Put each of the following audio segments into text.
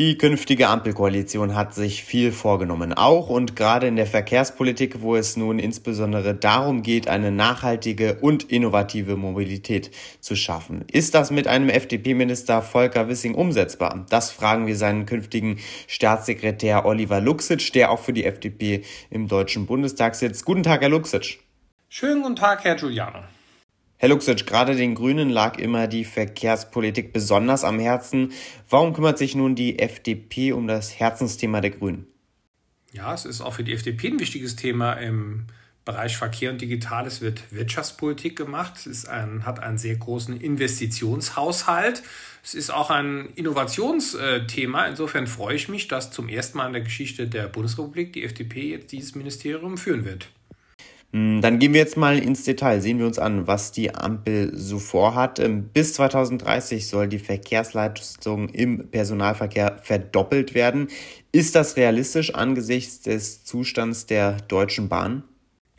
Die künftige Ampelkoalition hat sich viel vorgenommen, auch und gerade in der Verkehrspolitik, wo es nun insbesondere darum geht, eine nachhaltige und innovative Mobilität zu schaffen. Ist das mit einem FDP-Minister Volker Wissing umsetzbar? Das fragen wir seinen künftigen Staatssekretär Oliver Luxic, der auch für die FDP im Deutschen Bundestag sitzt. Guten Tag, Herr Luxic. Schönen guten Tag, Herr Giuliano. Herr Luxic, gerade den Grünen lag immer die Verkehrspolitik besonders am Herzen. Warum kümmert sich nun die FDP um das Herzensthema der Grünen? Ja, es ist auch für die FDP ein wichtiges Thema im Bereich Verkehr und Digital. Es wird Wirtschaftspolitik gemacht. Es ein, hat einen sehr großen Investitionshaushalt. Es ist auch ein Innovationsthema. Insofern freue ich mich, dass zum ersten Mal in der Geschichte der Bundesrepublik die FDP jetzt dieses Ministerium führen wird. Hm, dann gehen wir jetzt mal ins Detail. Sehen wir uns an, was die Ampel so vorhat. Ähm, bis 2030 soll die Verkehrsleistung im Personalverkehr verdoppelt werden. Ist das realistisch angesichts des Zustands der Deutschen Bahn?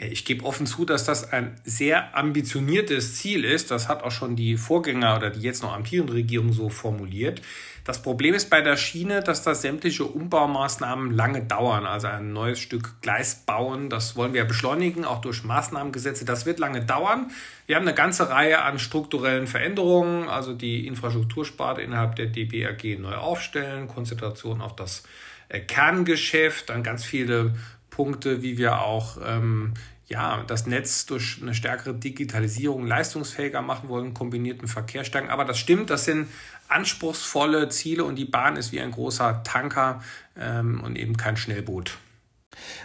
Ich gebe offen zu, dass das ein sehr ambitioniertes Ziel ist. Das hat auch schon die Vorgänger oder die jetzt noch amtierende Regierung so formuliert. Das Problem ist bei der Schiene, dass da sämtliche Umbaumaßnahmen lange dauern. Also ein neues Stück Gleis bauen, das wollen wir beschleunigen, auch durch Maßnahmengesetze. Das wird lange dauern. Wir haben eine ganze Reihe an strukturellen Veränderungen, also die Infrastruktursparte innerhalb der DBAG neu aufstellen, Konzentration auf das äh, Kerngeschäft, dann ganz viele Punkte, wie wir auch ähm, ja, das Netz durch eine stärkere Digitalisierung leistungsfähiger machen wollen, kombinierten Verkehr stärken. Aber das stimmt, das sind anspruchsvolle Ziele und die Bahn ist wie ein großer Tanker ähm, und eben kein Schnellboot.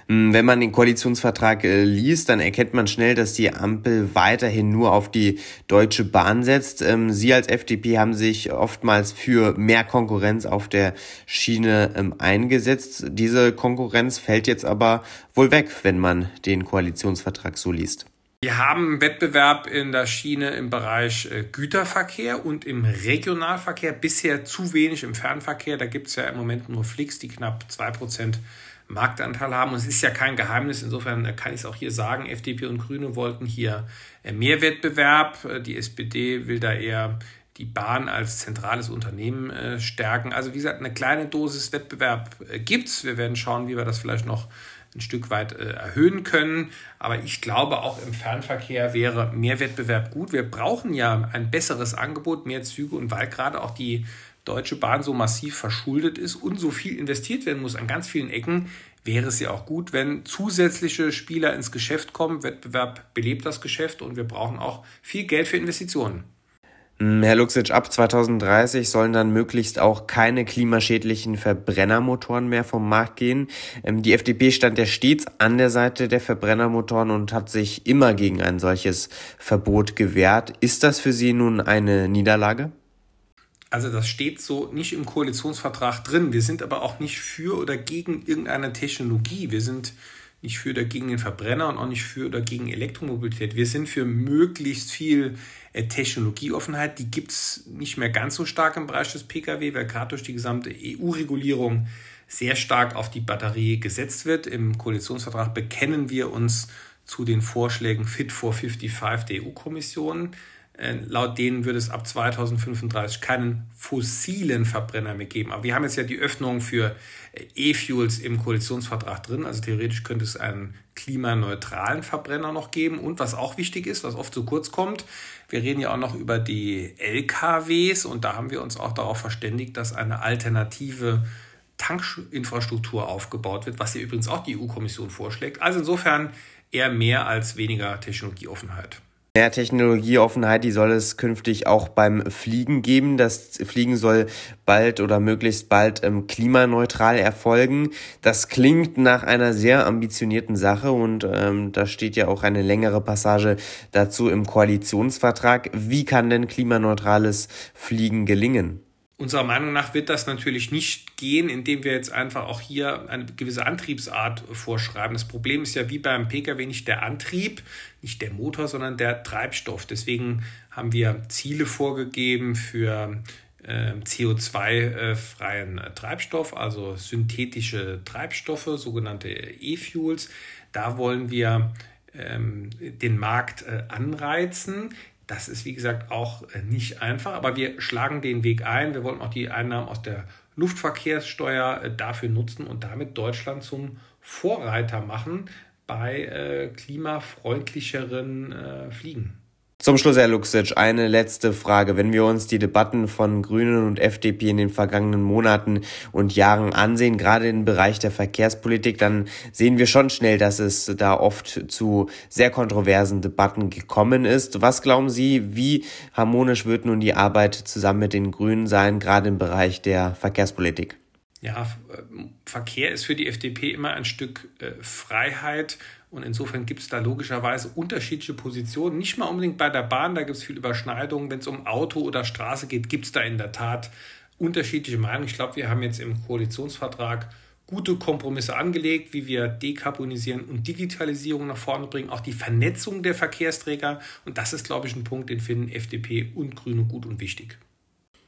Hm, wenn man den Koalitionsvertrag äh, liest, dann erkennt man schnell, dass die Ampel weiterhin nur auf die Deutsche Bahn setzt. Ähm, Sie als FDP haben sich oftmals für mehr Konkurrenz auf der Schiene ähm, eingesetzt. Diese Konkurrenz fällt jetzt aber wohl weg, wenn man den Koalitionsvertrag so liest. Wir haben Wettbewerb in der Schiene im Bereich äh, Güterverkehr und im Regionalverkehr, bisher zu wenig im Fernverkehr. Da gibt es ja im Moment nur Flix, die knapp 2% Marktanteil haben. Und es ist ja kein Geheimnis, insofern kann ich es auch hier sagen, FDP und Grüne wollten hier äh, mehr Wettbewerb. Äh, die SPD will da eher die Bahn als zentrales Unternehmen äh, stärken. Also wie gesagt, eine kleine Dosis Wettbewerb gibt es. Wir werden schauen, wie wir das vielleicht noch ein Stück weit erhöhen können. Aber ich glaube, auch im Fernverkehr wäre mehr Wettbewerb gut. Wir brauchen ja ein besseres Angebot, mehr Züge und weil gerade auch die Deutsche Bahn so massiv verschuldet ist und so viel investiert werden muss an ganz vielen Ecken, wäre es ja auch gut, wenn zusätzliche Spieler ins Geschäft kommen. Wettbewerb belebt das Geschäft und wir brauchen auch viel Geld für Investitionen. Hm, Herr Luxic, ab 2030 sollen dann möglichst auch keine klimaschädlichen Verbrennermotoren mehr vom Markt gehen. Ähm, die FDP stand ja stets an der Seite der Verbrennermotoren und hat sich immer gegen ein solches Verbot gewehrt. Ist das für Sie nun eine Niederlage? Also das steht so nicht im Koalitionsvertrag drin. Wir sind aber auch nicht für oder gegen irgendeine Technologie. Wir sind nicht für oder gegen den Verbrenner und auch nicht für oder gegen Elektromobilität. Wir sind für möglichst viel äh, Technologieoffenheit. Die gibt es nicht mehr ganz so stark im Bereich des Pkw, weil gerade durch die gesamte EU-Regulierung sehr stark auf die Batterie gesetzt wird. Im Koalitionsvertrag bekennen wir uns zu den Vorschlägen Fit for 55 der EU-Kommission. Äh, laut denen würde es ab 2035 keinen fossilen Verbrenner mehr geben. Aber wir haben jetzt ja die Öffnung für äh, E-Fuels im Koalitionsvertrag drin. Also theoretisch könnte es einen klimaneutralen Verbrenner noch geben. Und was auch wichtig ist, was oft zu kurz kommt, wir reden ja auch noch über die LKWs und da haben wir uns auch darauf verständigt, dass eine alternative Tankinfrastruktur aufgebaut wird, was hier übrigens auch die EU-Kommission vorschlägt. Also insofern eher mehr als weniger Technologieoffenheit. Mehr Technologieoffenheit, die soll es künftig auch beim Fliegen geben. Das Fliegen soll bald oder möglichst bald ähm, klimaneutral erfolgen. Das klingt nach einer sehr ambitionierten Sache und ähm, da steht ja auch eine längere Passage dazu im Koalitionsvertrag. Wie kann denn klimaneutrales Fliegen gelingen? Unserer Meinung nach wird das natürlich nicht gehen, indem wir jetzt einfach auch hier eine gewisse Antriebsart vorschreiben. Das Problem ist ja wie beim Pkw nicht der Antrieb, nicht der Motor, sondern der Treibstoff. Deswegen haben wir Ziele vorgegeben für äh, CO2-freien Treibstoff, also synthetische Treibstoffe, sogenannte E-Fuels. Da wollen wir ähm, den Markt äh, anreizen. Das ist, wie gesagt, auch äh, nicht einfach, aber wir schlagen den Weg ein. Wir wollen auch die Einnahmen aus der Luftverkehrssteuer äh, dafür nutzen und damit Deutschland zum Vorreiter machen bei äh, klimafreundlicheren Fliegen. Zum Schluss, Herr Luxic, eine letzte Frage. Wenn wir uns die Debatten von Grünen und FDP in den vergangenen Monaten und Jahren ansehen, gerade im Bereich der Verkehrspolitik, dann sehen wir schon schnell, dass es da oft zu sehr kontroversen Debatten gekommen ist. Was glauben Sie, wie harmonisch wird nun die Arbeit zusammen mit den Grünen sein, gerade im Bereich der Verkehrspolitik? Ja, Verkehr ist für die FDP immer ein Stück äh, Freiheit und insofern gibt es da logischerweise unterschiedliche Positionen. Nicht mal unbedingt bei der Bahn, da gibt es viel Überschneidungen. Wenn es um Auto oder Straße geht, gibt es da in der Tat unterschiedliche Meinungen. Ich glaube, wir haben jetzt im Koalitionsvertrag gute Kompromisse angelegt, wie wir Dekarbonisieren und Digitalisierung nach vorne bringen, auch die Vernetzung der Verkehrsträger. Und das ist, glaube ich, ein Punkt, den finden FDP und Grüne gut und wichtig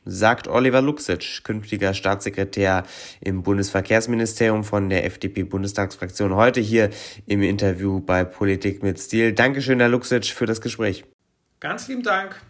sagt Oliver Luxic, künftiger Staatssekretär im Bundesverkehrsministerium von der FDP-Bundestagsfraktion, heute hier im Interview bei Politik mit Stil. Dankeschön, Herr Luxic, für das Gespräch. Ganz lieben Dank.